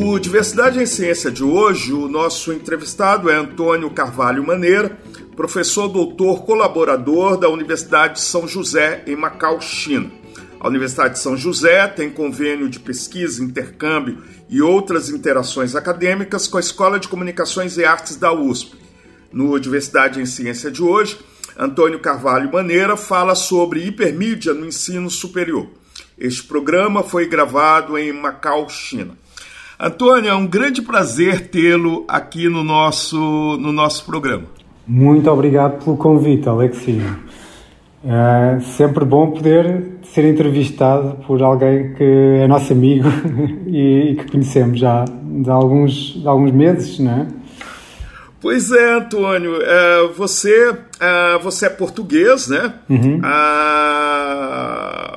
No Diversidade em Ciência de hoje, o nosso entrevistado é Antônio Carvalho Maneira, professor doutor colaborador da Universidade de São José, em Macau, China. A Universidade de São José tem convênio de pesquisa, intercâmbio e outras interações acadêmicas com a Escola de Comunicações e Artes da USP. No Diversidade em Ciência de hoje, Antônio Carvalho Maneira fala sobre hipermídia no ensino superior. Este programa foi gravado em Macau, China. Antônio, é um grande prazer tê-lo aqui no nosso, no nosso programa. Muito obrigado pelo convite, Alexinho. É sempre bom poder ser entrevistado por alguém que é nosso amigo e, que conhecemos já de alguns, de alguns meses, não é? Pois é, Antônio. É, você, é, você é português, né? Uhum. Ah,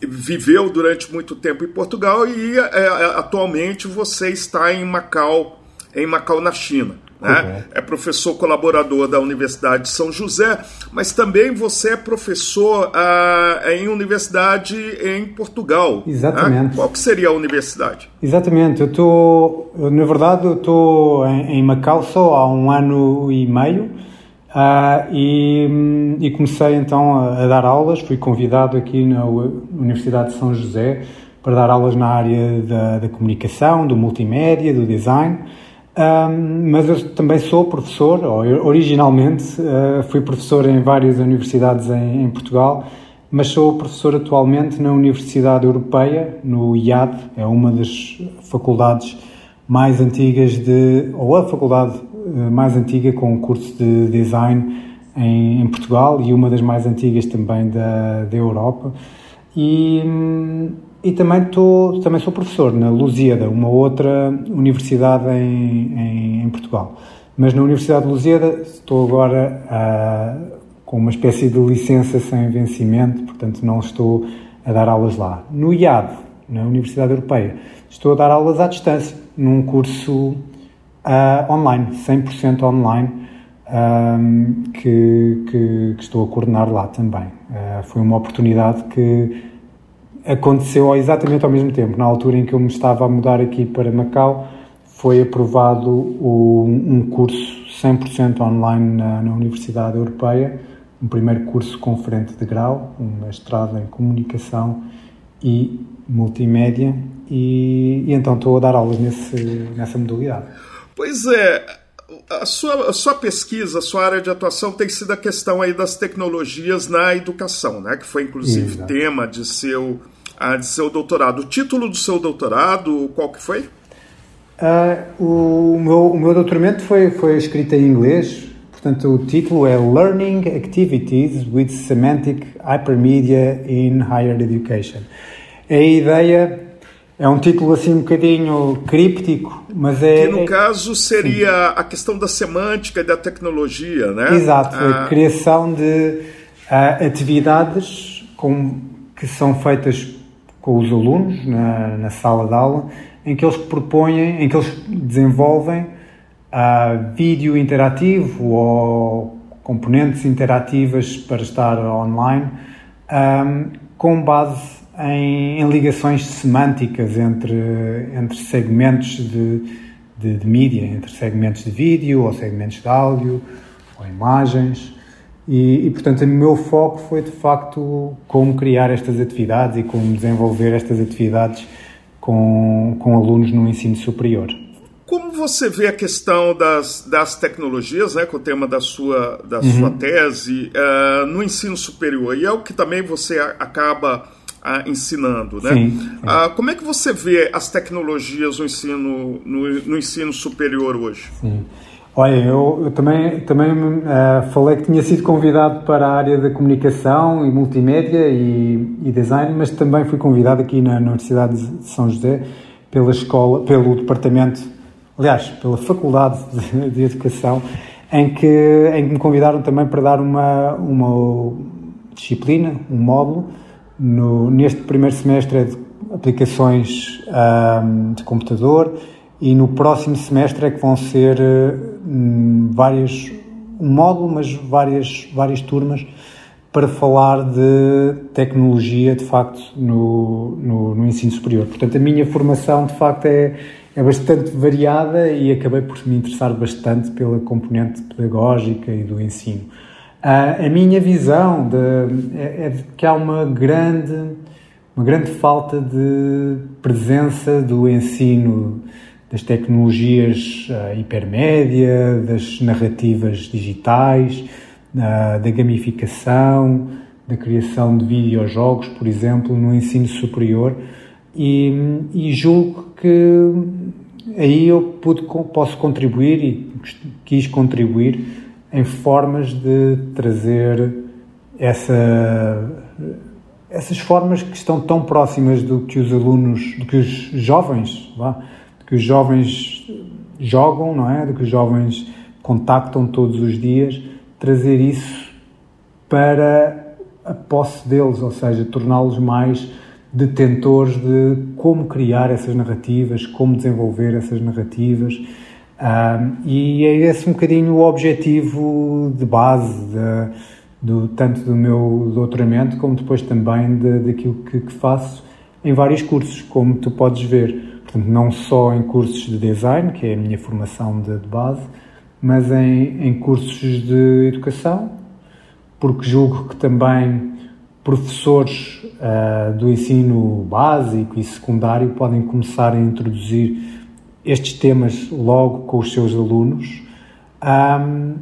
viveu durante muito tempo em Portugal e é, atualmente você está em Macau, em Macau, na China. Né? É professor colaborador da Universidade de São José, mas também você é professor ah, em universidade em Portugal. Né? Exatamente. Né? Qual que seria a universidade? Exatamente. Eu estou, na verdade, eu estou em, em Macau só há um ano e meio. Uh, e, e, comecei então a, a, dar aulas, fui convidado aqui na Universidade de São José para dar aulas na área da, da comunicação, do multimédia, do design. Mas eu também sou professor, originalmente uh, fui professor em várias universidades em, em, Portugal, mas sou professor atualmente na Universidade Europeia, no IAD, é uma das faculdades mais antigas de, ou a faculdade mais antiga com um curso de design em, em, Portugal e uma das mais antigas também da, da Europa. E, hum, e também, tô, também sou professor na Lusíada, uma outra universidade em, em, em Portugal. Mas na Universidade de Lusíada estou agora uh, com uma espécie de licença sem vencimento, portanto não estou a dar aulas lá. No IAD, na Universidade Europeia, estou a dar aulas à distância, num curso uh, online, 100% online, um, que, que, que, estou a coordenar lá também. Uh, foi uma oportunidade que aconteceu exatamente ao mesmo tempo. Na altura em que eu me estava a mudar aqui para Macau, foi aprovado o, um curso 100% online na, na, Universidade Europeia, um primeiro curso com frente de grau, um mestrado em comunicação e multimédia, e, e então estou a dar aulas nesse, nessa modalidade. Pois é, a sua, a sua pesquisa, a sua área de atuação tem sido a questão aí das tecnologias na educação, né? que foi inclusive Exato. tema de seu, de seu doutorado. O título do seu doutorado, qual que foi? Uh, o, meu, o meu doutoramento foi, foi escrito em inglês, portanto o título é Learning Activities with Semantic Hypermedia in Higher Education. A ideia é um título assim um bocadinho críptico, mas é. Que no é, caso seria a questão da semântica e da tecnologia, né? Exato, ah. a criação de uh, atividades com, que são feitas com os alunos na, na, sala de aula, em que eles propõem, em que eles desenvolvem uh, vídeo interativo ou componentes interativas para estar online, um, com base em, em ligações semânticas entre, entre segmentos de, de, de mídia, entre segmentos de vídeo ou segmentos de áudio ou imagens. E, e, portanto, o meu foco foi de facto como criar estas atividades e como desenvolver estas atividades com, com alunos no ensino superior. Como você vê a questão das, das tecnologias, né, com o tema da sua, da uhum. sua tese, uh, no ensino superior? E é o que também você acaba ah, ensinando, né? Sim. Ah, como é que você vê as tecnologias no ensino, no, no ensino superior hoje? Sim. Olha, eu, eu também, também uh, falei que tinha sido convidado para a área da comunicação e multimédia e, e design, mas também fui convidado aqui na, na Universidade de São José pela escola, pelo departamento, aliás, pela Faculdade de, de Educação, em que, em que me convidaram também para dar uma, uma disciplina, um módulo, no, neste primeiro semestre é de aplicações um, de computador e no próximo semestre é que vão ser um, várias, um módulo, mas várias, várias turmas para falar de tecnologia, de facto, no, no, no, ensino superior. Portanto, a minha formação, de facto, é, é bastante variada e acabei por me interessar bastante pela componente pedagógica e do ensino. Uh, a minha visão de, é, é que há uma grande, uma grande falta de presença do ensino das tecnologias uh, hipermédia, das narrativas digitais, da gamificação, da criação de videojogos, por exemplo, no ensino superior, e, e julgo que aí eu pude, posso contribuir e quis contribuir em formas de trazer essa, essas formas que estão tão próximas do que os alunos, do que os jovens, vá, do que os jovens jogam, não é? Do que os jovens contactam todos os dias trazer isso para a posse deles, ou seja, torná-los mais detentores de como criar essas narrativas, como desenvolver essas narrativas. Um, e é esse um bocadinho o objetivo de base, de, do, tanto do meu doutoramento, como depois também de, daquilo que, que, faço em vários cursos, como tu podes ver. Portanto, não só em cursos de design, que é a minha formação de, de base, mas em, em cursos de educação, porque julgo que também professores uh, do ensino básico e secundário podem começar a introduzir estes temas logo com os seus alunos. Um,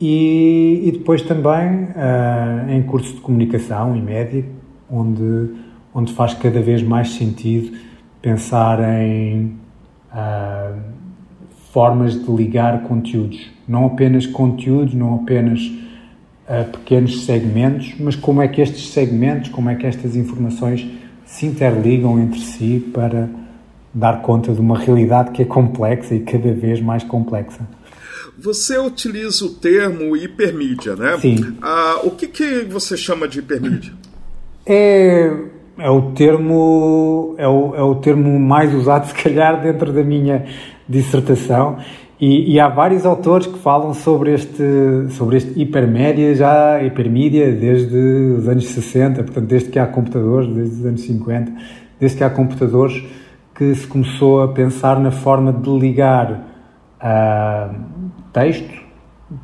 e, e, depois também uh, em cursos de comunicação e média, onde, onde faz cada vez mais sentido pensar em uh, formas de ligar conteúdos. Não apenas conteúdos, não apenas uh, pequenos segmentos, mas como é que estes segmentos, como é que estas informações se interligam entre si para dar conta de uma realidade que é complexa e cada vez mais complexa. Você utiliza o termo hipermídia, né? Sim. Ah, o que, que você chama de hipermídia? É, é o termo é o, é o termo mais usado se calhar dentro da minha dissertação e, e, há vários autores que falam sobre este, sobre este hipermédia, já hipermídia, desde os anos 60, portanto, desde que há computadores, desde os anos 50, desde que há computadores, que se começou a pensar na forma de ligar uh, texto,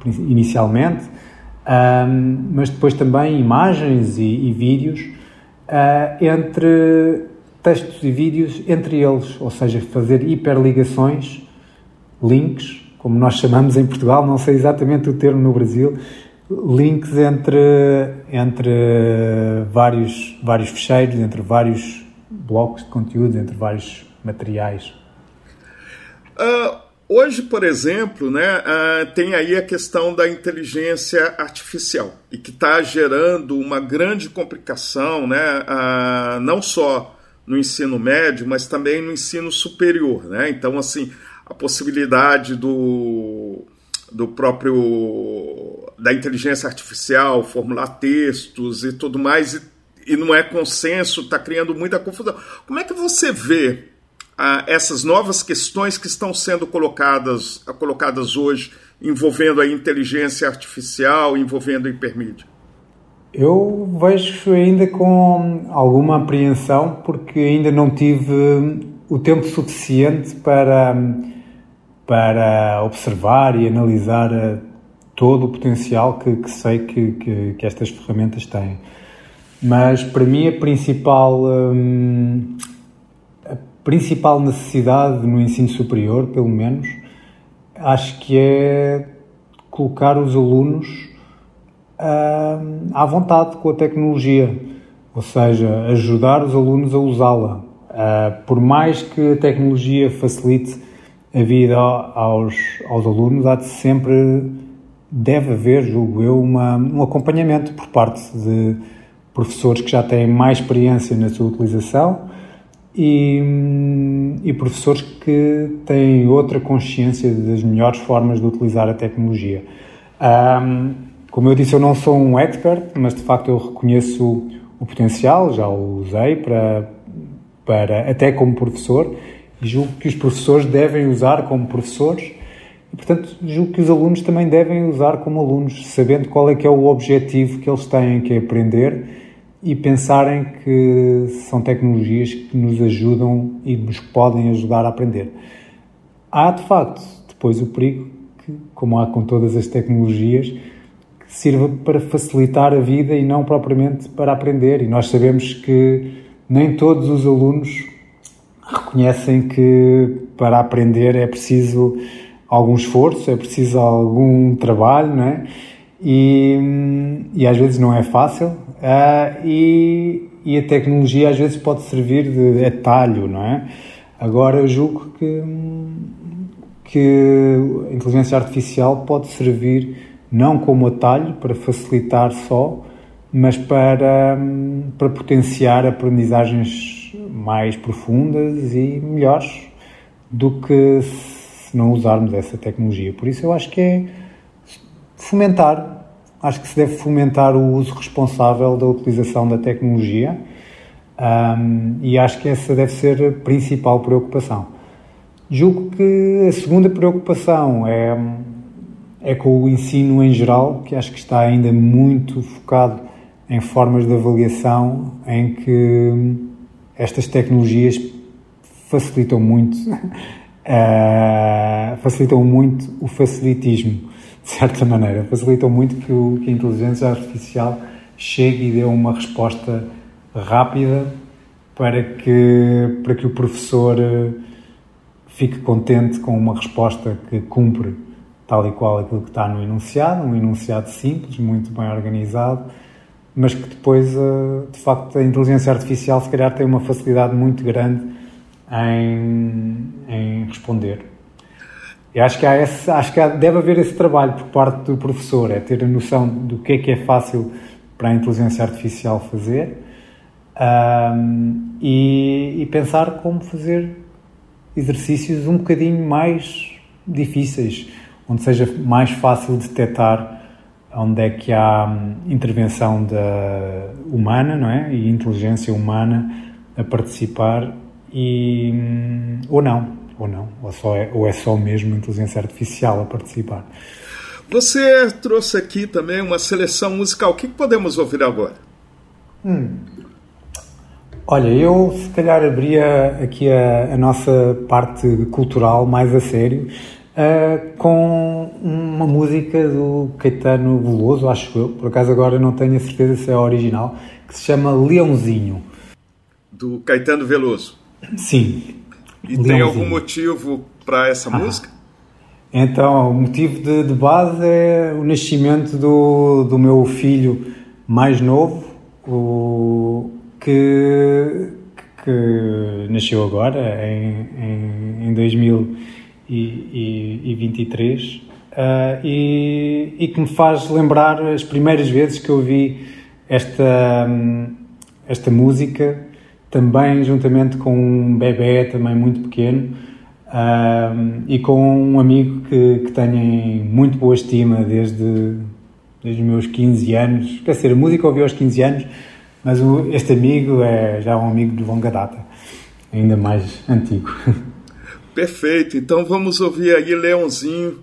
inicialmente, uh, mas depois também imagens e, e vídeos, uh, entre textos e vídeos entre eles, ou seja, fazer hiperligações, links, como nós chamamos em Portugal, não sei exatamente o termo no Brasil, links entre, entre vários, vários fecheiros, entre vários blocos de conteúdo, entre vários materiais. Uh, hoje, por exemplo, né, uh, tem aí a questão da inteligência artificial e que está gerando uma grande complicação, né, uh, não só no ensino médio, mas também no ensino superior. Né? Então, assim, a possibilidade do, do próprio da inteligência artificial formular textos e tudo mais, e, e não é consenso, está criando muita confusão. Como é que você vê ah, essas novas questões que estão sendo colocadas, colocadas hoje, envolvendo a inteligência artificial, envolvendo a hipermídia? Eu vejo ainda com alguma apreensão, porque ainda não tive o tempo suficiente para, para observar e analisar eh, todo o potencial que, que sei que, que, que, estas ferramentas têm. Mas para mim a principal, hum, a principal necessidade no ensino superior, pelo menos, acho que é colocar os alunos uh, à vontade com a tecnologia, ou seja, ajudar os alunos a usá-la. Uh, por mais que a tecnologia facilite a vida aos, aos alunos, há de sempre, deve haver, julgo eu, uma, um acompanhamento por parte de professores que já têm mais experiência na sua utilização e, e, professores que têm outra consciência das melhores formas de utilizar a tecnologia. Um, como eu disse, eu não sou um expert, mas de facto eu reconheço o potencial, já o usei para, para até como professor, e julgo que os professores devem usar como professores, e portanto julgo que os alunos também devem usar como alunos, sabendo qual é que é o objetivo que eles têm, que aprender e pensarem que são tecnologias que nos ajudam e nos podem ajudar a aprender. Há, de facto, depois o perigo, que, como há com todas as tecnologias, que sirva para facilitar a vida e não propriamente para aprender. E nós sabemos que nem todos os alunos reconhecem que para aprender é preciso algum esforço, é preciso algum trabalho, não é? E, e às vezes não é fácil, Uh, e, e, a tecnologia às vezes pode servir de atalho, não é? Agora eu julgo que, que a inteligência artificial pode servir não como atalho para facilitar só, mas para, para potenciar aprendizagens mais profundas e melhores do que se não usarmos essa tecnologia. Por isso eu acho que é fomentar acho que se deve fomentar o uso responsável da utilização da tecnologia um, e acho que essa deve ser a principal preocupação. Julgo que a segunda preocupação é, é com o ensino em geral, que acho que está ainda muito focado em formas de avaliação em que estas tecnologias facilitam muito, uh, facilitam muito o facilitismo de certa maneira, facilitam muito que, o, que a inteligência artificial chegue e dê uma resposta rápida para que, para que o professor eh, fique contente com uma resposta que cumpre tal e qual aquilo que está no enunciado, um enunciado simples, muito bem organizado, mas que depois, eh, de facto, a inteligência artificial se calhar tem uma facilidade muito grande em, em responder. Eu acho que, há esse, acho que há, deve haver esse trabalho por parte do professor, é ter a noção do que é que é fácil para a inteligência artificial fazer um, e, e, pensar como fazer exercícios um bocadinho mais difíceis, onde seja mais fácil detectar onde é que há hum, intervenção da humana, não é? E inteligência humana a participar e, hum, ou não ou não, ou, só é, ou é só mesmo inteligência artificial a participar. Você trouxe aqui também uma seleção musical. O que podemos ouvir agora? Hum. Olha, eu se calhar abria aqui a, a nossa parte cultural mais a sério uh, com uma música do Caetano Veloso, acho eu, por acaso agora não tenho a certeza se é a original, que se chama Leãozinho. Do Caetano Veloso? Sim. E tem algum motivo para essa ah. música? Então, o motivo de, de, base é o nascimento do, do meu filho mais novo, o, que, que nasceu agora, em, em, em 2023, uh, e, e que me faz lembrar as primeiras vezes que eu vi esta, esta música também juntamente com um bebê também muito pequeno uh, e com um amigo que, que tenho em muito boa estima desde, desde os meus 15 anos. Quer dizer, a música ouvi aos 15 anos, mas o, este amigo é já um amigo de longa data, ainda mais antigo. Perfeito, então vamos ouvir aí Leãozinho,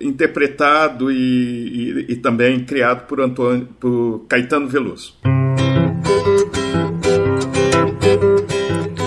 interpretado e, e, e também criado por, Antônio, por Caetano Veloso.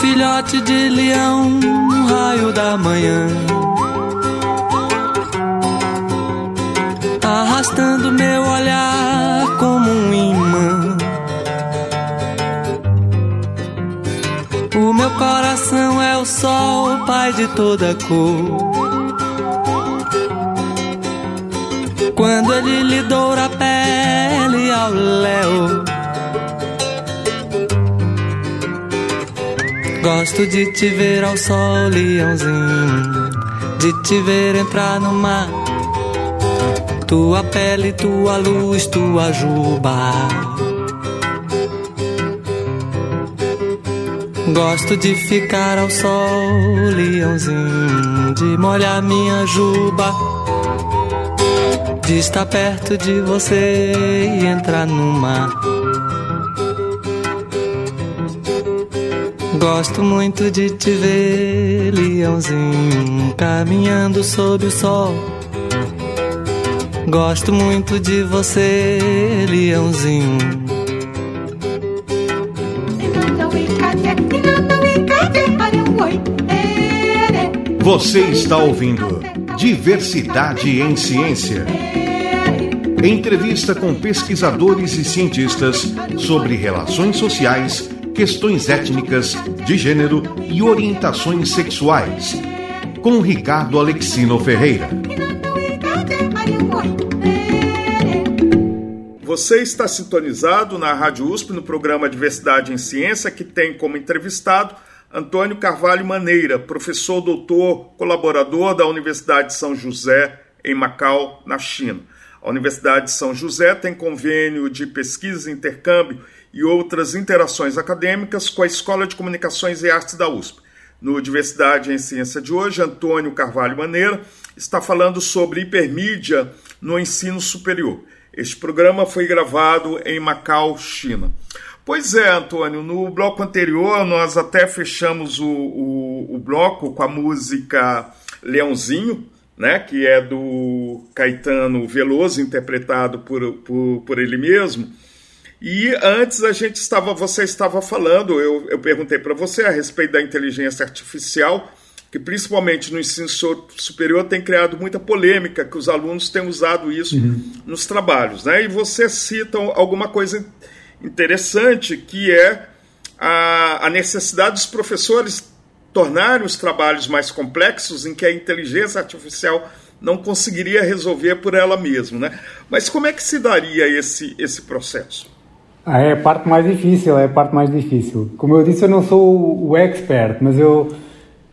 filhote de leão, um raio da manhã. Arrastando meu olhar como um imã. O meu coração é o sol, pai de toda cor. Quando ele lhe doura a pele Gosto de te ver ao sol, leãozinho. De te ver entrar no mar. Tua pele, tua luz, tua juba. Gosto de ficar ao sol, leãozinho, de molhar minha juba, de estar perto de você e entrar no mar. Gosto muito de te ver, leãozinho, caminhando sob o sol. Gosto muito de você, leãozinho Você está ouvindo Diversidade em Ciência. Entrevista com pesquisadores e cientistas sobre relações sociais, questões étnicas, de gênero e orientações sexuais. Com Ricardo Alexino Ferreira. Você está sintonizado na Rádio USP no programa Diversidade em Ciência, que tem como entrevistado Antônio Carvalho Maneira, professor doutor, colaborador da Universidade de São José, em Macau, na China. A Universidade de São José tem convênio de pesquisa, intercâmbio e outras interações acadêmicas com a Escola de Comunicações e Artes da USP. No Diversidade em Ciência de hoje, Antônio Carvalho Maneira está falando sobre hipermídia no ensino superior. Este programa foi gravado em Macau, China. Pois é, Antônio, no bloco anterior nós até fechamos o, o, o bloco com a música Leãozinho, né, que é do Caetano Veloso, interpretado por, por, por ele mesmo. E antes a gente estava, você estava falando, eu, eu perguntei para você a respeito da inteligência artificial, que principalmente no ensino superior tem criado muita polêmica, que os alunos têm usado isso uhum. nos trabalhos. Né? E você cita alguma coisa interessante que é a, a necessidade dos professores tornarem os trabalhos mais complexos em que a inteligência artificial não conseguiria resolver por ela mesma, né? Mas como é que se daria esse, esse processo? Ah, é a parte mais difícil, é a parte mais difícil. Como eu disse, eu não sou o expert, mas eu,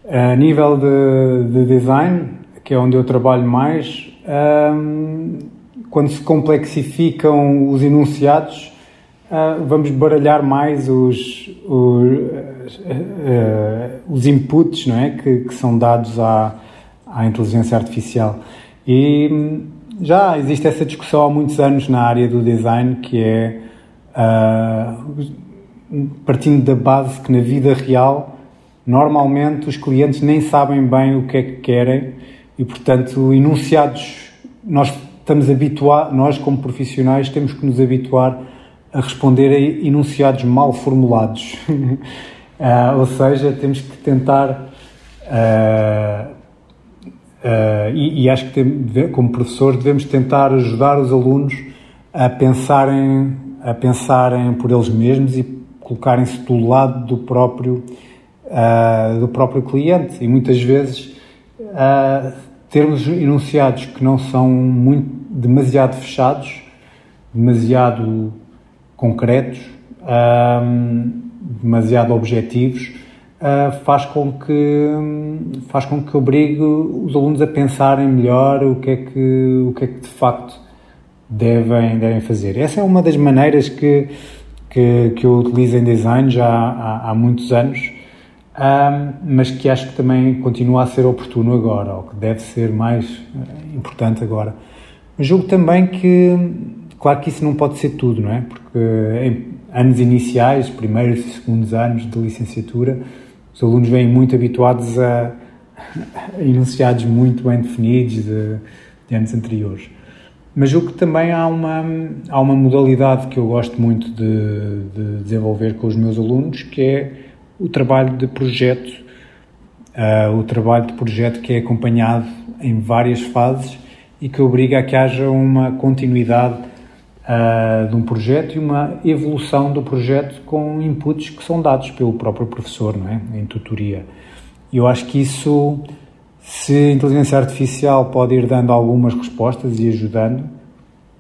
a nível de, de design, que é onde eu trabalho mais, hum, quando se complexificam os enunciados, Uh, vamos baralhar mais os, os, uh, os inputs não é? que, que são dados à, à, inteligência artificial. E hum, já existe essa discussão há muitos anos na área do design, que é uh, partindo da base que na vida real, normalmente os clientes nem sabem bem o que é que querem e, portanto, enunciados, nós estamos habituados, nós como profissionais temos que nos habituar a responder a enunciados mal formulados. uh, ou seja, temos que tentar. Uh, uh, e, e, acho que como professores devemos tentar ajudar os alunos a pensarem, a pensarem por eles mesmos e colocarem-se do lado do próprio, do próprio cliente. E muitas vezes termos enunciados que não são muito, demasiado fechados, demasiado concretos, um, demasiado objetivos, uh, faz com que faz com que obrigue os alunos a pensarem melhor o que é que o que é que de facto devem devem fazer. Essa é uma das maneiras que que, que eu utilizo em design já há, há muitos anos, um, mas que acho que também continua a ser oportuno agora, ou que deve ser mais eh, importante agora. Julgo também que Claro que isso não pode ser tudo, não é? Porque em anos iniciais, primeiros e segundos anos de licenciatura, os alunos vêm muito habituados a, a enunciados muito bem definidos de, de anos anteriores. Mas o que também há uma, há uma modalidade que eu gosto muito de, de desenvolver com os meus alunos, que é o trabalho de projeto, uh, o trabalho de projeto que é acompanhado em várias fases e que obriga a que haja uma continuidade uh, de um projeto e uma evolução do projeto com inputs que são dados pelo próprio professor, não é? Em tutoria. Eu acho que isso, se a inteligência artificial pode ir dando algumas respostas e ajudando,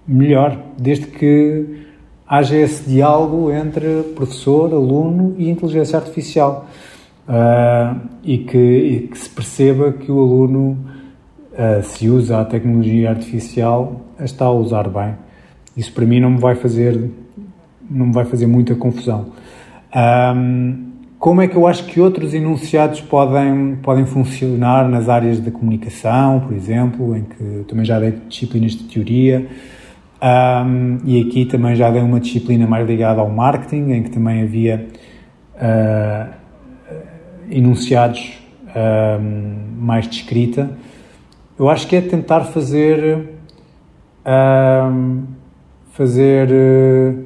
melhor, desde que haja esse diálogo entre professor, aluno e inteligência artificial. Uh, e, que, e, que, se perceba que o aluno, uh, se usa a tecnologia artificial, a está a usar bem. Isso para mim não me vai fazer, não me vai fazer muita confusão. Um, como é que eu acho que outros enunciados podem, podem funcionar nas áreas da comunicação, por exemplo, em que também já dei disciplinas de teoria, um, e aqui também já dei uma disciplina mais ligada ao marketing, em que também havia uh, enunciados um, mais de escrita. Eu acho que é tentar fazer um, fazer uh,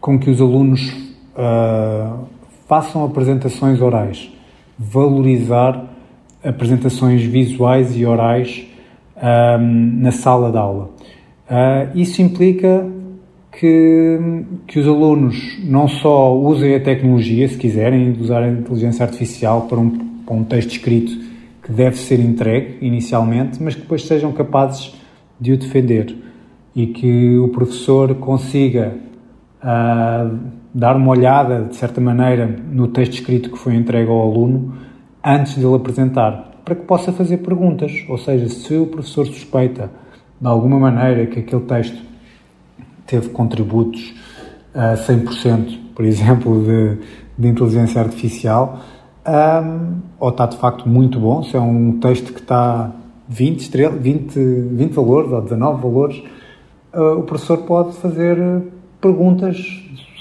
com que os alunos uh, façam apresentações orais, valorizar apresentações visuais e orais um, na sala de aula. Uh, isso implica que, que os alunos não só usem a tecnologia, se quiserem, usar a inteligência artificial para um, para um texto escrito que deve ser entregue inicialmente, mas que depois sejam capazes de o defender e que o professor consiga uh, dar uma olhada, de certa maneira, no texto escrito que foi entregue ao aluno antes de ele apresentar, para que possa fazer perguntas. Ou seja, se o professor suspeita de alguma maneira que aquele texto teve contributos a 100%, por exemplo, de, de inteligência artificial, um, ou está de facto muito bom, se é um texto que está 20, estrelas, 20, 20 valores ou 19 valores, uh, o professor pode fazer perguntas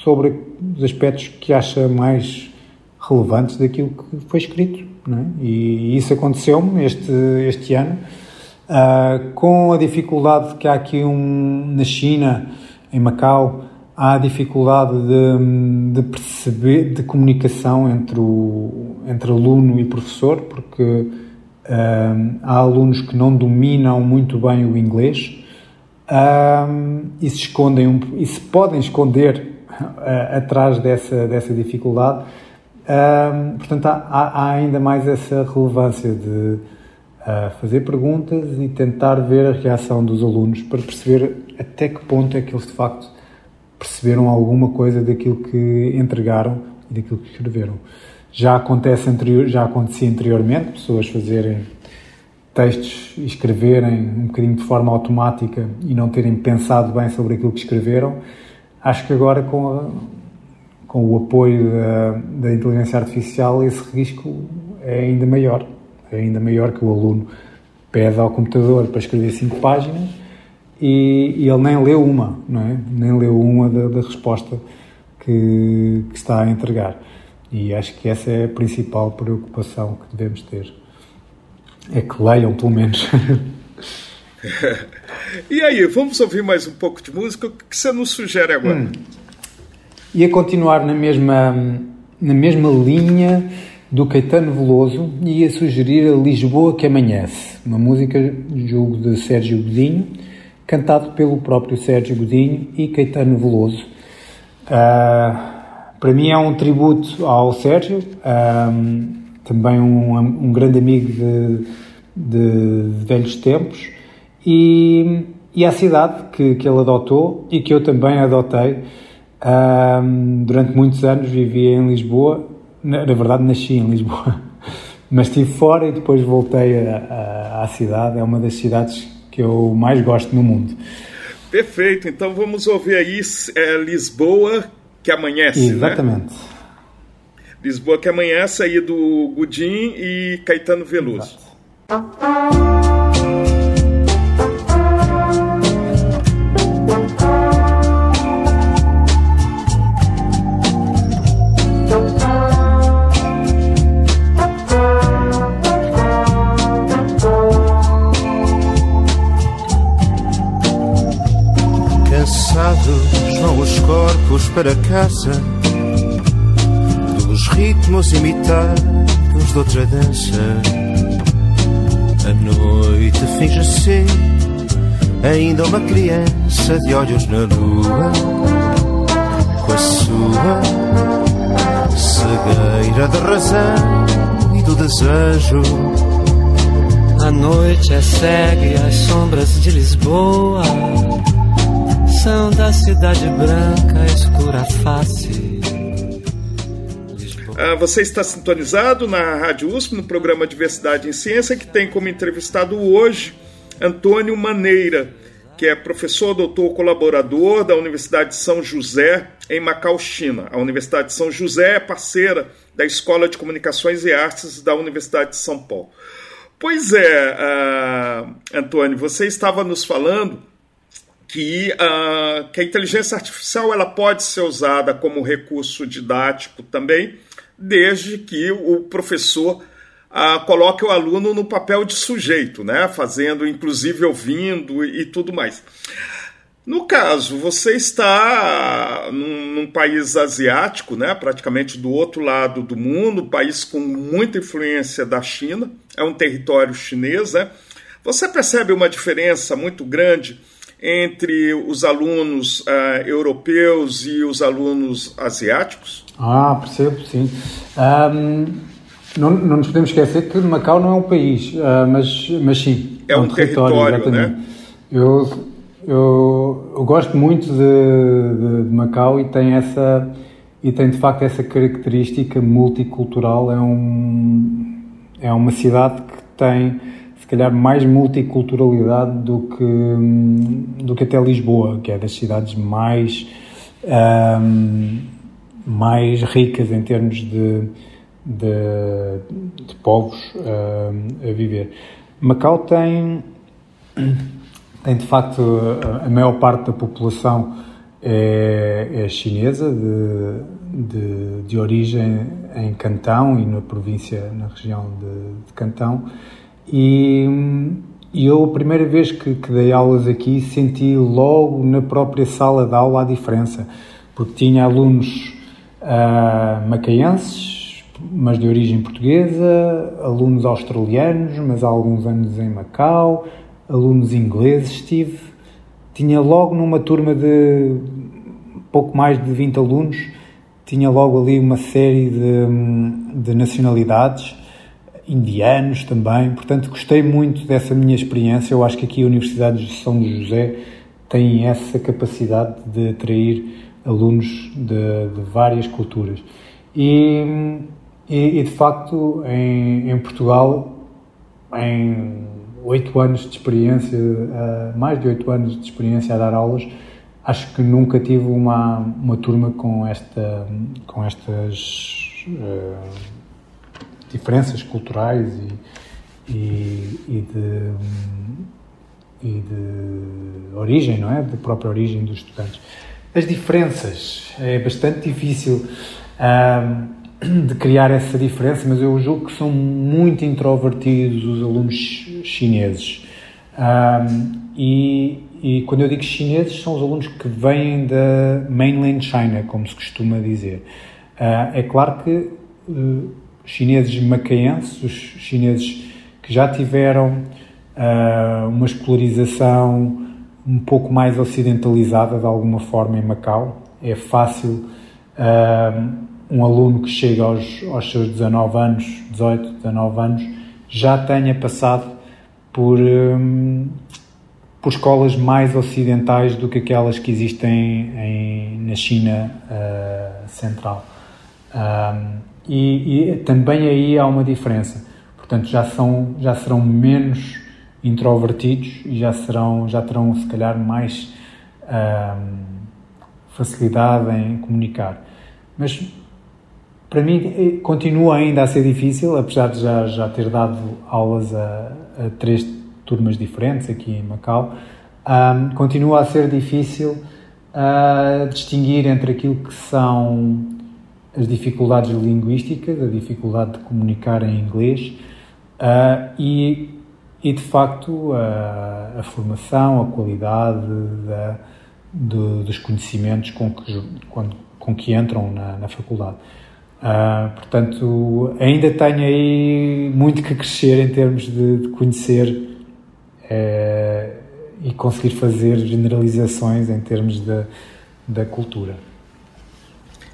sobre os aspectos que acha mais relevantes daquilo que foi escrito. É? E, isso aconteceu-me este, este ano Uh, com a dificuldade que há aqui um, na China, em Macau, há a dificuldade de, de perceber, de comunicação entre, o, entre aluno e professor, porque uh, há alunos que não dominam muito bem o inglês uh, e se escondem um, e se podem esconder atrás dessa, dessa dificuldade. portanto, há, há ainda mais essa relevância de a fazer perguntas e tentar ver a reação dos alunos para perceber até que ponto é que eles de facto perceberam alguma coisa daquilo que entregaram e daquilo que escreveram. Já acontece anterior, já acontecia anteriormente pessoas fazerem textos e escreverem um bocadinho de forma automática e não terem pensado bem sobre aquilo que escreveram. Acho que agora com a, com o apoio da, da inteligência artificial esse risco é ainda maior é ainda maior que o aluno pede ao computador para escrever cinco páginas e, e ele nem leu uma, não é? Nem leu uma da, da resposta que, que, está a entregar. E acho que essa é a principal preocupação que devemos ter. É que leiam, pelo menos. e aí, vamos ouvir mais um pouco de música? O que você nos sugere agora? Hum. Ia continuar na mesma, na mesma linha do Caetano Veloso e ia sugerir a Lisboa que Amanhece, uma música, julgo, de Sérgio Godinho, cantado pelo próprio Sérgio Godinho e Caetano Veloso. Uh, para mim é um tributo ao Sérgio, também um, um, grande amigo de, de, de velhos tempos, e, e à cidade que, que ele adotou e que eu também adotei. Um, durante muitos anos vivi em Lisboa na, na verdade, nasci em Lisboa, mas estive fora e depois voltei a, a, à cidade. É uma das cidades que eu mais gosto no mundo. Perfeito, então vamos ouvir aí é, Lisboa que amanhece. Né? Exatamente. Né? Lisboa que amanhece aí do Gudim e Caetano Veloso. Exato. Para casa Dos ritmos imitados de outra dança A noite finge ser Ainda uma criança de olhos na lua Com a sua cegueira de razão do desejo. A noite é cega e as sombras de Lisboa da cidade branca, escura face. Ah, você está sintonizado na Rádio USP, no programa Diversidade em Ciência, que tem como entrevistado hoje Antônio Maneira, que é professor, doutor, colaborador da Universidade de São José, em Macau, China. A Universidade de São José é parceira da Escola de Comunicações e Artes da Universidade de São Paulo. Pois é, uh, Antônio, você estava nos falando que, uh, que a inteligência artificial ela pode ser usada como recurso didático também, desde que o professor ah, coloque o aluno no papel de sujeito, né? fazendo, inclusive, ouvindo e tudo mais. No caso, você está num, num, país asiático, né, praticamente do outro lado do mundo, país com muita influência da China, é um território chinês. Né? Você percebe uma diferença muito grande entre os alunos uh, europeus e os alunos asiáticos? Ah, percebo, sim. Um não, não nos podemos esquecer que Macau não é um país, uh, mas, mas sim. É, é um, um, território, território né? Eu, eu, eu, gosto muito de, de, de, Macau e tem essa e tem de facto essa característica multicultural. É, um, é uma cidade que tem se calhar mais multiculturalidade do que, do que até Lisboa, que é das cidades mais, um, mais ricas em termos de de, de povos uh, a viver. Macau tem, tem de facto a, a maior parte da população é, é chinesa de, de, de, origem em Cantão e na província, na região de, de Cantão e, e eu a primeira vez que, que dei aulas aqui senti logo na própria sala de aula a diferença porque tinha alunos uh, macaenses mas de origem portuguesa, alunos australianos, mas há alguns anos em Macau, alunos ingleses tive. Tinha logo numa turma de pouco mais de 20 alunos, tinha logo ali uma série de, de nacionalidades, indianos também, portanto gostei muito dessa minha experiência. Eu acho que aqui a Universidade de São José tem essa capacidade de atrair alunos de, de várias culturas. E e, e de facto, em, em, Portugal, em oito anos de experiência, uh, mais de oito anos de experiência a dar aulas, acho que nunca tive uma, uma turma com, esta, com estas uh, diferenças culturais e, e, e, de, e de origem, não é? De própria origem dos estudantes. As diferenças é bastante difícil. De criar essa diferença, mas eu julgo que são muito introvertidos os alunos chineses. E, e, quando eu digo chineses, são os alunos que vêm da mainland China, como se costuma dizer. Uh, é claro que uh, chineses macaenses, os chineses que já tiveram uh, uma escolarização um pouco mais ocidentalizada de alguma forma em Macau, é fácil um aluno que chega aos, aos seus 19 anos, 18, 19 anos, já tenha passado por, um, por escolas mais ocidentais do que aquelas que existem em, na China uh, central. Um, e, e, também aí há uma diferença. Portanto, já, são, já serão menos introvertidos e já, serão, já terão, se calhar, mais um, facilidade em comunicar. Mas para mim, eh, continua ainda a ser difícil, apesar de já, já ter dado aulas a, a três turmas diferentes aqui em Macau, um, continua a ser difícil uh, distinguir entre aquilo que são as dificuldades linguísticas, a dificuldade de comunicar em inglês uh, e, e, de facto, a, a formação, a qualidade da, do, dos conhecimentos com que, com que entram na, na faculdade. Uh, portanto, ainda tenho aí muito que crescer em termos de, de conhecer uh, e conseguir fazer generalizações em termos da cultura.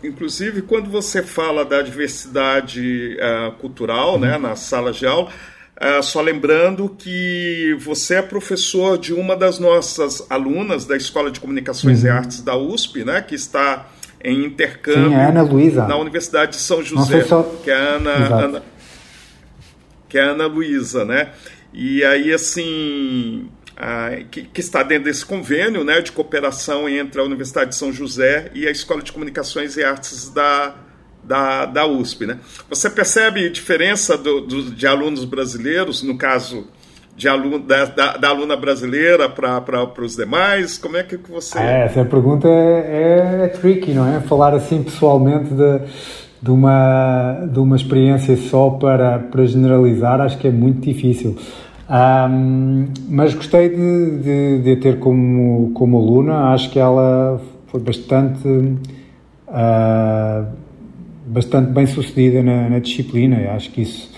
Inclusive, quando você fala da diversidade uh, cultural né, na sala de aula, uh, só lembrando que você é professor de uma das nossas alunas da Escola de Comunicações uhum. e Artes da USP, né, que está em intercâmbio Sim, é Ana Luísa. na Universidade de São José, só... que é a Ana, Ana, que é a Ana Luísa, né? E aí, assim, que, que, está dentro desse convênio né, de cooperação entre a Universidade de São José e a Escola de Comunicações e Artes da, da, da USP. Né? Você percebe diferença do, do, de alunos brasileiros, no caso de aluno, da, da, da aluna brasileira para os demais? Como é que você. É, essa pergunta é, é, é, tricky, não é? Falar assim pessoalmente de, de, uma, de uma experiência só para, para generalizar, acho que é muito difícil. Um, mas gostei de, de, de, a ter como, como aluna, acho que ela foi bastante, uh, bastante bem sucedida na, na disciplina, acho que isso,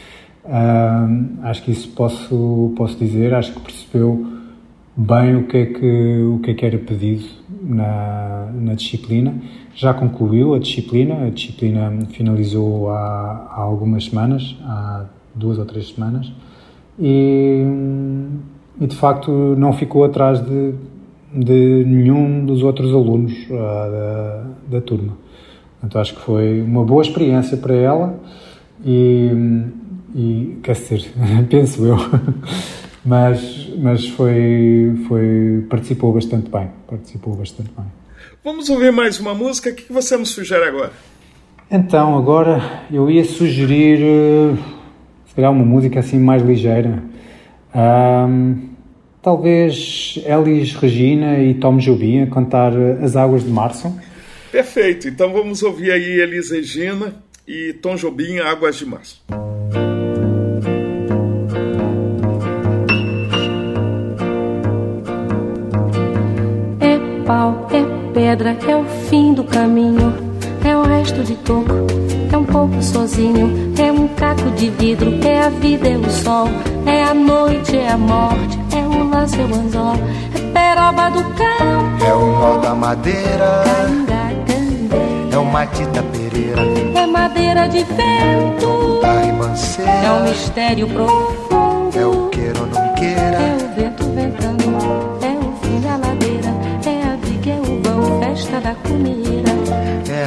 uh, acho que isso posso, posso dizer, acho que percebeu bem o que é que, o que, é que era pedido na, na disciplina. Já concluiu a disciplina, a disciplina finalizou há, há algumas semanas, há duas ou três semanas e, e de facto não ficou atrás de, de nenhum dos outros alunos uh, da, da turma. Portanto, acho que foi uma boa experiência para ela e, e quer dizer, penso eu, mas, mas foi, foi, participou bastante bem, participou bastante bem. Vamos ouvir mais uma música, o que você nos sugere agora? Então, agora eu ia sugerir se calhar uma música assim mais ligeira. Um, talvez Elis Regina e Tom Jobim a cantar As Águas de Março. Perfeito, então vamos ouvir aí Elis Regina e Tom Jobim, Águas de Março. É pau, é pedra, é o fim do caminho, resto de toco. É um pouco sozinho, é um caco de vidro, é a vida, é o sol, é a noite, é a morte, é o lance, é o anzol, é peroba do campo, é o nó da madeira, é o matita pereira, é madeira de vento, é um mistério profundo,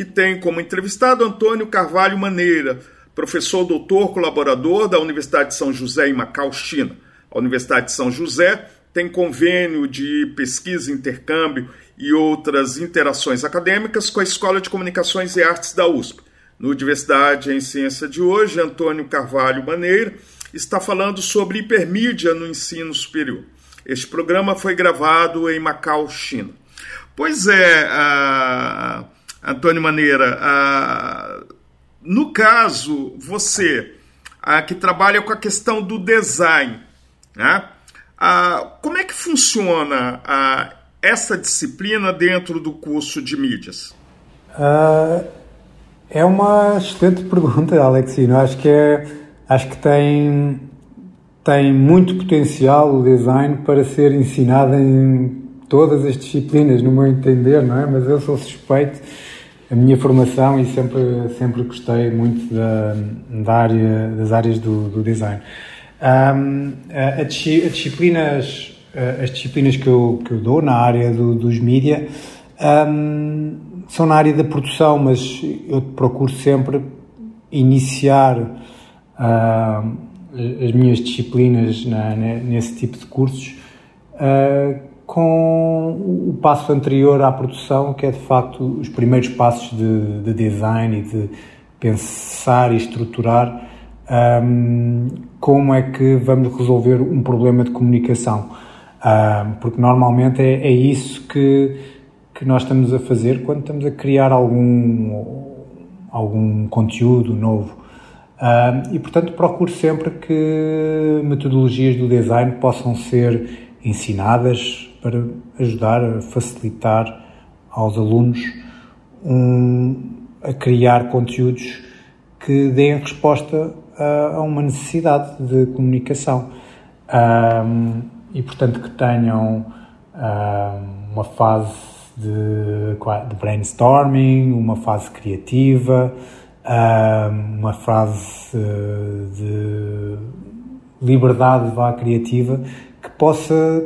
que tem como entrevistado Antônio Carvalho Maneira, professor doutor colaborador da Universidade de São José em Macau, China. A Universidade de São José tem convênio de pesquisa, intercâmbio e outras interações acadêmicas com a Escola de Comunicações e Artes da USP. No Diversidade em Ciência de hoje, Antônio Carvalho Maneira está falando sobre hipermídia no ensino superior. Este programa foi gravado em Macau, China. Pois é, uh, Antônio Maneira, no caso, você que trabalha com a questão do design, né? Ah, como é que funciona ah, essa disciplina dentro do curso de mídias? Uh, é uma excelente pergunta, Alexino. Acho que, é, acho que tem, tem muito potencial o design para ser ensinado em todas as disciplinas, no meu entender, não é? Mas eu sou suspeito a minha formação e sempre, sempre gostei muito da, da área, das áreas do, do design. Um, a, a, disciplinas, as disciplinas que eu, que eu dou na área do, dos mídia um, são na área da produção, mas eu procuro sempre iniciar uh, as minhas disciplinas na, nesse tipo de cursos uh, com o passo anterior à produção, que é de facto os primeiros passos de, de design e de pensar e estruturar um, como é que vamos resolver um problema de comunicação. Um, porque normalmente é, é, isso que, que nós estamos a fazer quando estamos a criar algum, algum conteúdo novo. Um, e portanto procuro sempre que metodologias do design possam ser ensinadas para ajudar a facilitar aos alunos um, a criar conteúdos que deem resposta a, a uma necessidade de comunicação. Um, e, portanto, que tenham um, uma fase de, de, brainstorming, uma fase criativa, uma fase de liberdade vá criativa que possa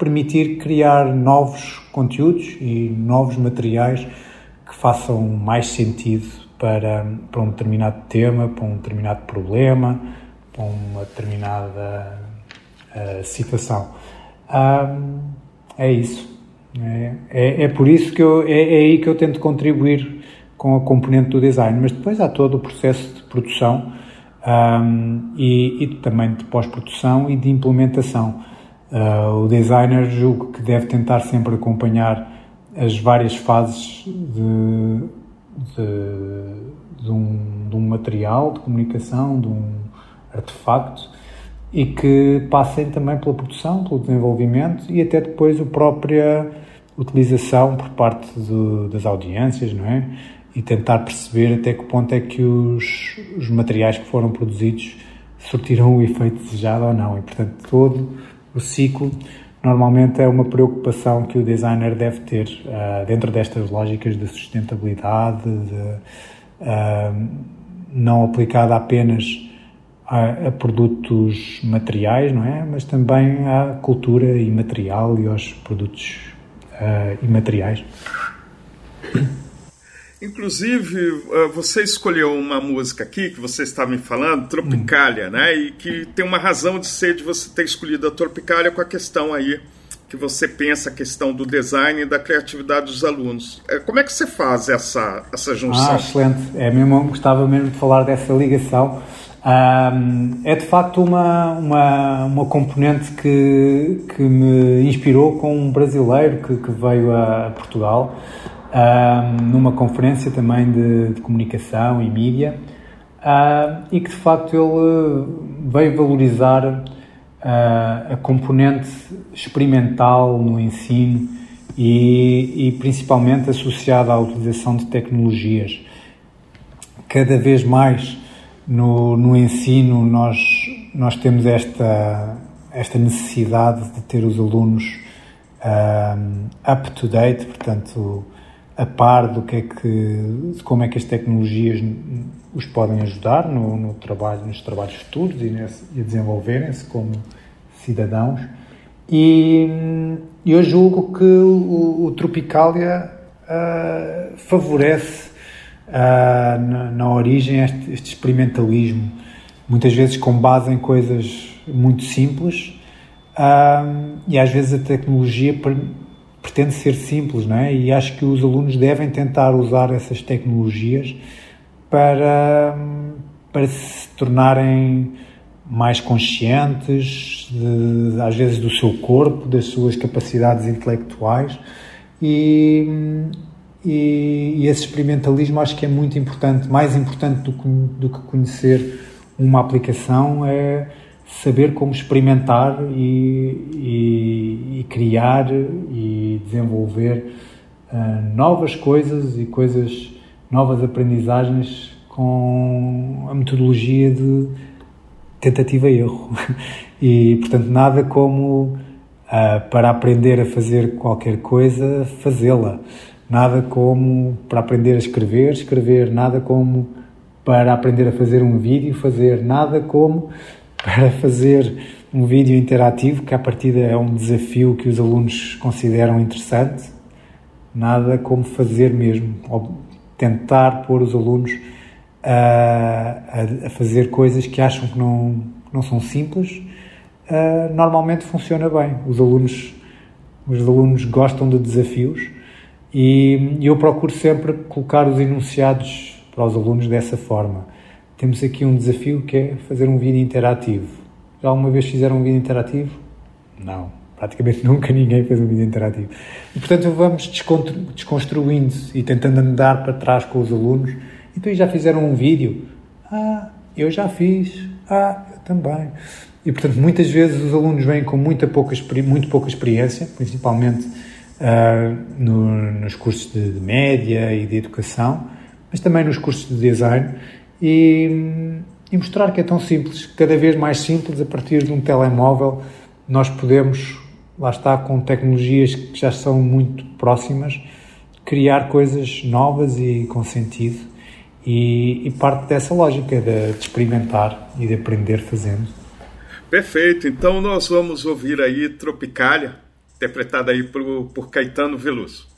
permitir criar novos conteúdos e novos materiais que façam mais sentido para, para um determinado tema, para um determinado problema, para uma determinada uh, situação. Um, é isso. É, é, é, por isso que eu, é, é aí que eu tento contribuir com a componente do design, mas depois há todo o processo de produção um, e, e, também de pós-produção e de implementação. Uh, o designer julgo que deve tentar sempre acompanhar as várias fases de, de, de, um, de um material de comunicação, de um artefacto e que passem também pela produção, pelo desenvolvimento e até depois a própria utilização por parte de, das audiências, não é? e tentar perceber até que ponto é que os, os materiais que foram produzidos surtiram o efeito desejado ou não. E, portanto, todo o ciclo normalmente é uma preocupação que o designer deve ter uh, dentro destas lógicas de sustentabilidade, de, uh, não aplicada apenas a, a, produtos materiais, não é? Mas também à cultura imaterial e aos produtos uh, imateriais. Inclusive, eh, você escolheu uma música aqui que você está me falando, Tropicália, hum. né? E que tem uma razão de ser de você ter escolhido a Tropicália com a questão aí que você pensa a questão do design e da criatividade dos alunos. Eh, como é que você faz essa, essa junção? Ah, excelente. É mesmo, gostava mesmo de falar dessa ligação. Um, é de facto uma, uma, uma componente que, que me inspirou com um brasileiro que, que veio a Portugal numa conferência também de, de comunicação e mídia, uh, e que de facto ele veio valorizar uh, a componente experimental no ensino e, e principalmente associada à utilização de tecnologias. Cada vez mais no, no ensino nós, nós temos esta, esta necessidade de ter os alunos up to date, portanto, a par do que é que, de como é que as tecnologias os podem ajudar no, no trabalho, nos trabalhos futuros e, nesse, e a desenvolverem-se como cidadãos. E eu julgo que o, o Tropicalia uh, favorece uh, na, na, origem este, este, experimentalismo, muitas vezes com base em coisas muito simples, uh, e às vezes a tecnologia pretende ser simples, não é? E acho que os alunos devem tentar usar essas tecnologias para, para se tornarem mais conscientes, de, às vezes, do seu corpo, das suas capacidades intelectuais e, e, e, esse experimentalismo acho que é muito importante, mais importante do que, do que conhecer uma aplicação é saber como experimentar e, e, e criar e desenvolver uh, novas coisas e coisas, novas aprendizagens com a metodologia de tentativa e erro. E, portanto, nada como uh, para aprender a fazer qualquer coisa, fazê-la. Nada como para aprender a escrever, escrever. Nada como para aprender a fazer um vídeo, fazer. Nada como para fazer um vídeo interativo, que a partida é um desafio que os alunos consideram interessante. Nada como fazer mesmo, tentar pôr os alunos a, a, fazer coisas que acham que não, não são simples, uh, normalmente funciona bem. Os alunos, os alunos gostam de desafios e eu procuro sempre colocar os enunciados para os alunos dessa forma. Temos aqui um desafio que é fazer um vídeo interativo. Já alguma vez fizeram um vídeo interativo? Não. Praticamente nunca ninguém fez um vídeo interativo. E, portanto, vamos desconstruindo e tentando andar para trás com os alunos então já fizeram um vídeo? Ah, eu já fiz. Ah, eu também. E portanto, muitas vezes os alunos vêm com muita pouca, muito pouca experiência, principalmente uh, no, nos cursos de, de, média e de educação, mas também nos cursos de design, e, e mostrar que é tão simples, cada vez mais simples, a partir de um telemóvel, nós podemos, lá está, com tecnologias que já são muito próximas, criar coisas novas e com sentido e, e parte dessa lógica de, de experimentar e de aprender fazendo. Perfeito. Então nós vamos ouvir aí Tropicália, interpretada aí por, por Caetano Veloso.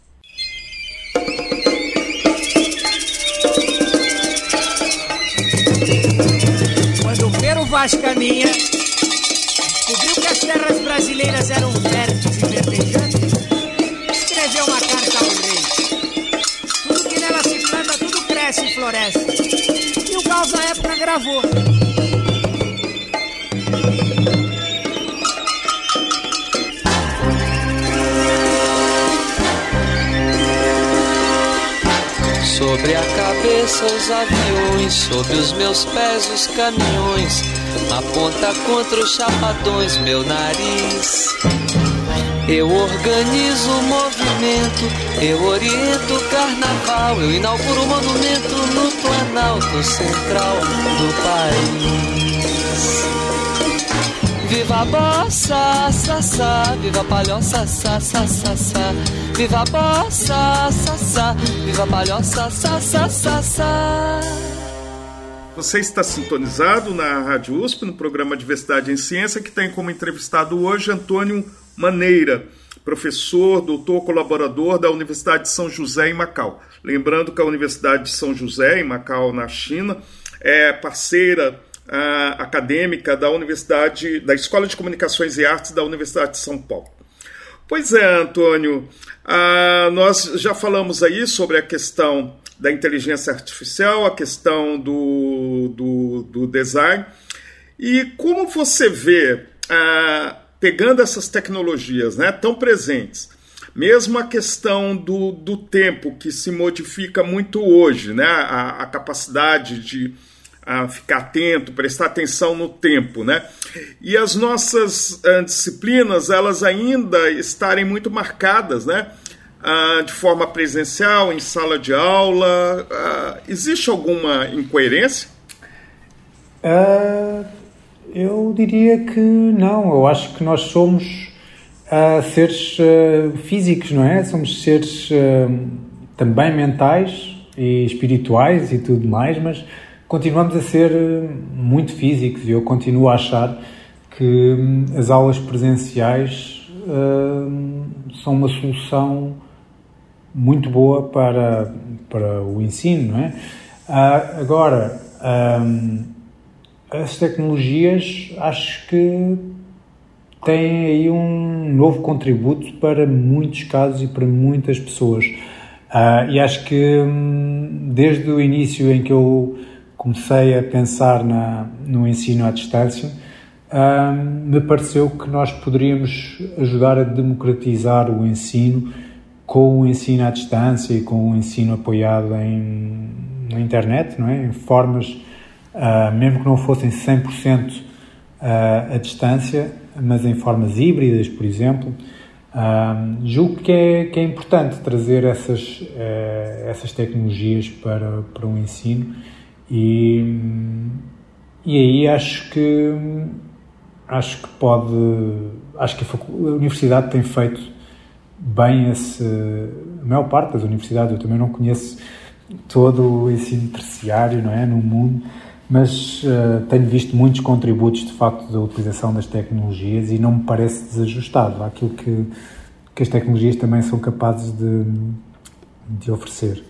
Vaz caminha, descobriu que as terras brasileiras eram férteis e verdejantes, escreveu uma carta ao rei. Tudo que nela se planta, tudo cresce e floresce. E o Gauss na época gravou. Sobre a cabeça os aviões, sobre os meus pés os caminhões, aponta contra os chapadões meu nariz. Eu organizo o movimento, eu oriento o carnaval, eu inauguro o monumento no Planalto Central do país. Viva a bossa, sa, viva a palhoça, sa, sa. Viva a bossa, sa, viva a palhoça, sa, sa. Você está sintonizado na Rádio USP, no programa Diversidade em Ciência, que tem como entrevistado hoje Antônio Maneira, professor, doutor, colaborador da Universidade de São José em Macau. Lembrando que a Universidade de São José em Macau, na China, é parceira uh, acadêmica da Universidade, da Escola de Comunicações e Artes da Universidade de São Paulo. Pois é, Antônio, uh, nós já falamos aí sobre a questão da inteligência artificial, a questão do, do, do design. E como você vê uh, pegando essas tecnologias né, tão presentes, mesmo a questão do, do tempo que se modifica muito hoje, né, a, a capacidade de a ficar atento, prestar atenção no tempo, né? E as nossas uh, disciplinas, elas ainda estarem muito marcadas, né? Uh, de forma presencial, em sala de aula. Uh, existe alguma incoerência? Eu diria que não. Eu acho que nós somos seres físicos, não é? Somos seres também mentais e espirituais e tudo mais, mas continuamos a ser muito físicos e eu continuo a achar que hum, as aulas presenciais são uma solução muito boa para, para o ensino, não é? agora, um, as tecnologias acho que têm aí um novo contributo para muitos casos e para muitas pessoas. Uh, e acho que hum, desde o início em que eu comecei a pensar na, no ensino à distância, uh, me pareceu que nós poderíamos ajudar a democratizar o ensino com o ensino à distância e com o ensino apoiado em, na internet, não é? em formas uh, mesmo que não fossem 100% uh, à distância, mas em formas híbridas, por exemplo. Um, julgo que é, que é importante trazer essas, uh, essas tecnologias para, para o ensino e, e aí acho que acho que pode acho que a, a universidade tem feito bem esse a maior parte das universidades eu também não conheço todo o ensino terciário não é no mundo mas uh, tenho visto muitos contributos de facto da utilização das tecnologias e não me parece desajustado àquilo que, que as tecnologias também são capazes de, de oferecer.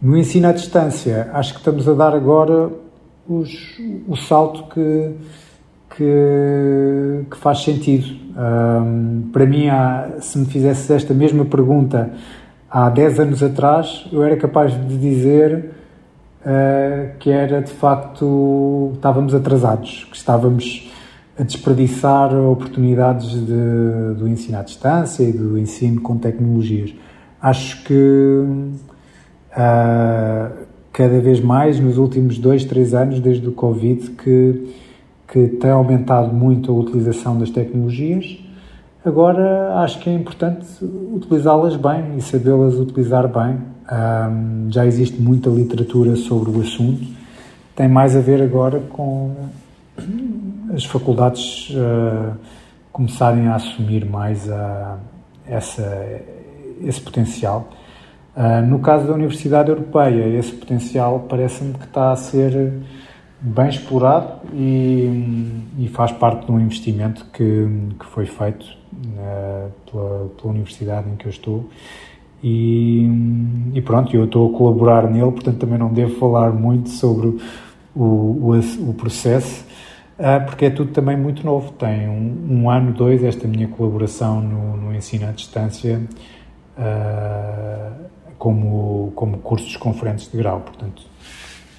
No ensino à distância, acho que estamos a dar agora os, o salto que, que, que faz sentido. Um, para mim, há, se me fizesse esta mesma pergunta há 10 anos atrás, eu era capaz de dizer uh, que era de facto estávamos atrasados, que estávamos a desperdiçar oportunidades de, do ensino à distância e do ensino com tecnologias. Acho que uh, cada vez mais nos últimos dois, três anos, desde o Covid, que, que tem aumentado muito a utilização das tecnologias. Agora acho que é importante utilizá-las bem e sabê-las utilizar bem. Um, já existe muita literatura sobre o assunto. Tem mais a ver agora com as faculdades uh, começarem a assumir mais a, essa, esse potencial. Uh, no caso da Universidade Europeia, esse potencial parece-me que está a ser bem explorado e, e, faz parte de um investimento que, que foi feito uh, pela, pela universidade em que eu estou e, e, pronto, eu estou a colaborar nele, portanto também não devo falar muito sobre o, o, o processo, uh, porque é tudo também muito novo. Tem um, um ano, dois, esta minha colaboração no, no ensino à distância uh, como, como cursos conferentes de grau, portanto.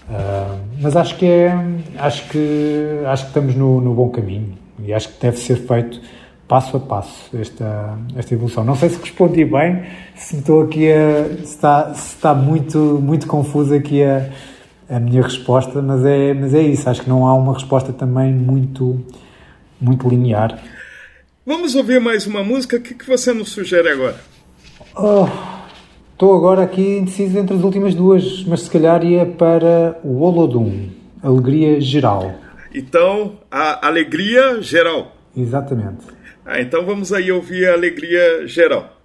Uh, mas acho que é, acho que acho que estamos no, no bom caminho e acho que deve ser feito passo a passo esta, esta evolução. Não sei se respondi bem, se estou aqui a, se está, se está muito, muito confusa aqui a, a minha resposta, mas é, mas é isso. Acho que não há uma resposta também muito, muito linear. Vamos ouvir mais uma música. O que, que você nos sugere agora? Oh, estou agora aqui indeciso entre as últimas duas, mas se calhar ia para o Olodum, Alegria Geral. Então, a Alegria Geral. Exatamente. Ah, então vamos aí ouvir a alegria geral.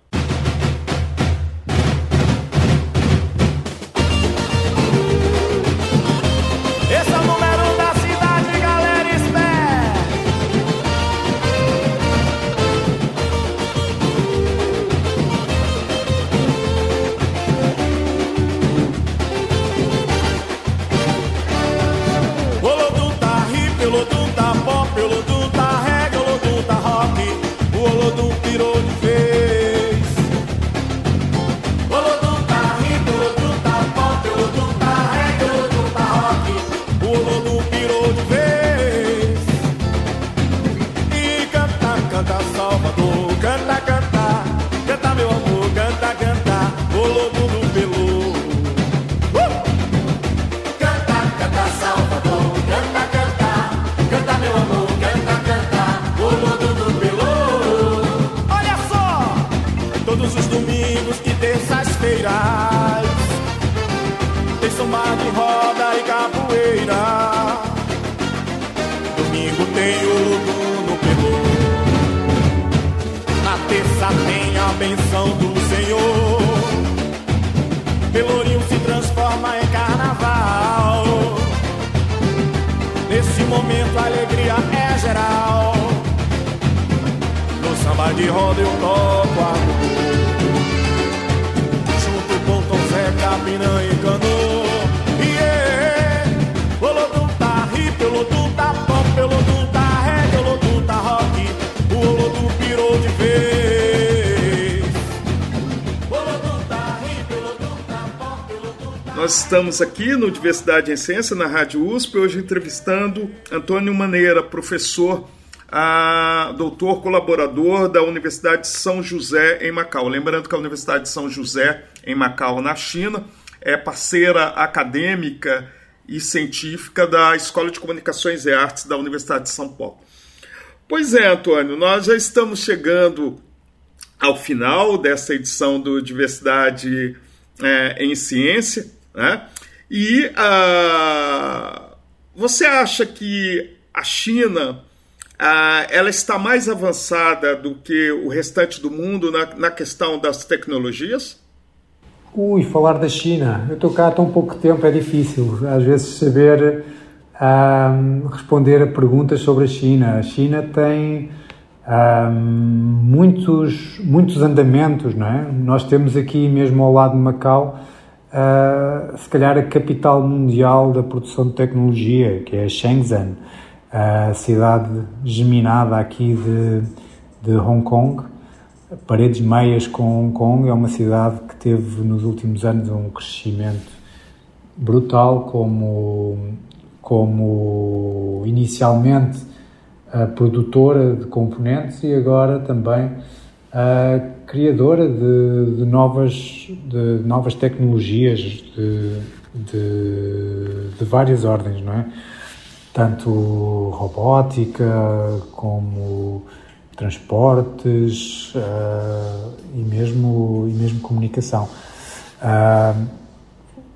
Pelourinho se transforma em carnaval. Nesse momento a alegria é geral. No samba de roda eu toco a Junto com Tom Zé, Capinã e Canoa. Nós estamos aqui no Diversidade em Ciência, na Rádio USP, hoje entrevistando Antônio Maneira, professor, a, doutor colaborador da Universidade de São José, em Macau. Lembrando que a Universidade de São José, em Macau, na China, é parceira acadêmica e científica da Escola de Comunicações e Artes da Universidade de São Paulo. Pois é, Antônio, nós já estamos chegando ao final dessa edição do Diversidade é, em Ciência, né? E uh, você acha que a China uh, ela está mais avançada do que o restante do mundo na, na questão das tecnologias? Ui, falar da China. Eu estou cá há tão pouco tempo, é difícil às vezes saber um, responder a perguntas sobre a China. A China tem um, muitos, muitos andamentos, não é? Nós temos aqui mesmo ao lado de Macau, uh, se calhar a capital mundial da produção de tecnologia, que é Shenzhen, a cidade geminada aqui de, de Hong Kong. Paredes meias com Hong Kong é uma cidade que teve nos últimos anos um crescimento brutal como como inicialmente produtora de componentes e agora também criadora de, de novas, de novas tecnologias de, de, de, várias ordens, não é? Tanto robótica como transportes uh, e, mesmo, e mesmo comunicação. Uh,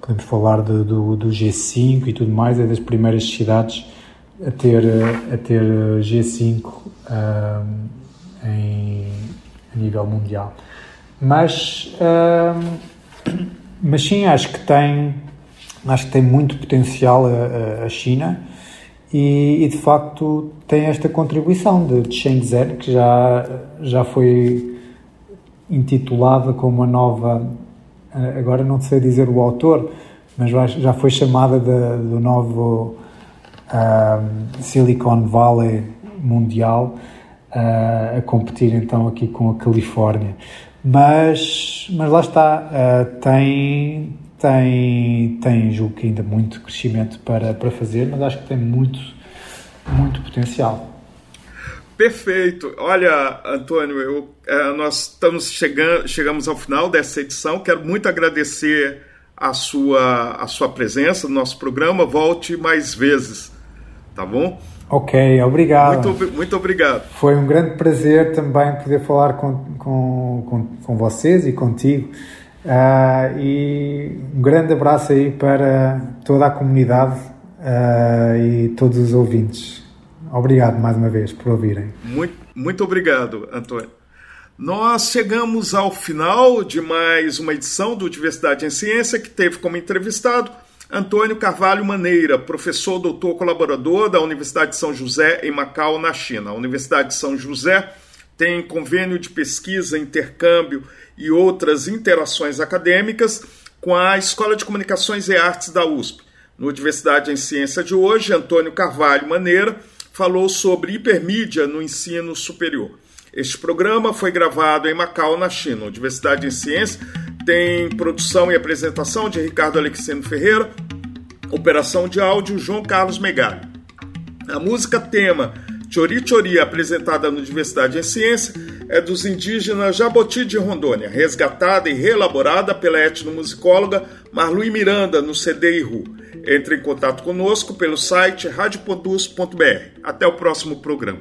podemos falar de, do, do G5 e tudo mais, é das primeiras cidades a ter, a ter G5 um, em, a nível mundial. Mas, um, mas sim, acho que tem, acho que tem muito potencial a, a China e, e, de facto tem esta contribuição de Shenzhen, que já, já foi intitulada como a nova eh, agora não sei dizer o autor, mas já foi chamada de, do novo uh, Silicon Valley mundial a competir então aqui com a Califórnia. Mas, mas lá está, tem, tem, tem, julgo que ainda muito crescimento para, para fazer, mas acho que tem muito, muito potencial. Perfeito. Olha, Antônio, eu, é, nós estamos chegando, chegamos ao final dessa edição. Quero muito agradecer a sua, a sua presença no nosso programa. Volte mais vezes, tá bom? Ok, obrigado. Muito, muito obrigado. Foi um grande prazer também poder falar com, com, com, com vocês e contigo. Uh, e um grande abraço aí para toda a comunidade uh, e todos os ouvintes. Obrigado mais uma vez por ouvirem. Muito, muito obrigado, Antônio. Nós chegamos ao final de mais uma edição do Diversidade em Ciência, que teve como entrevistado Antônio Carvalho Maneira, professor, doutor, colaborador da Universidade de São José, em Macau, na China. A Universidade de São José tem convênio de pesquisa, intercâmbio e outras interações acadêmicas com a Escola de Comunicações e Artes da USP. No Diversidade em Ciência de hoje, Antônio Carvalho Maneira falou sobre hipermídia no ensino superior. Este programa foi gravado em Macau, na China. Diversidade em Ciência tem produção e apresentação de Ricardo Alexandre Ferreira, operação de áudio João Carlos Megali. A música tema Chori Chori, apresentada no Diversidade em Ciência, é dos indígenas Jaboti de Rondônia, resgatada e reelaborada pela etnomusicóloga Marlui Miranda no CD Iru. Entre em contato conosco pelo site radiopodus.br. Até o próximo programa.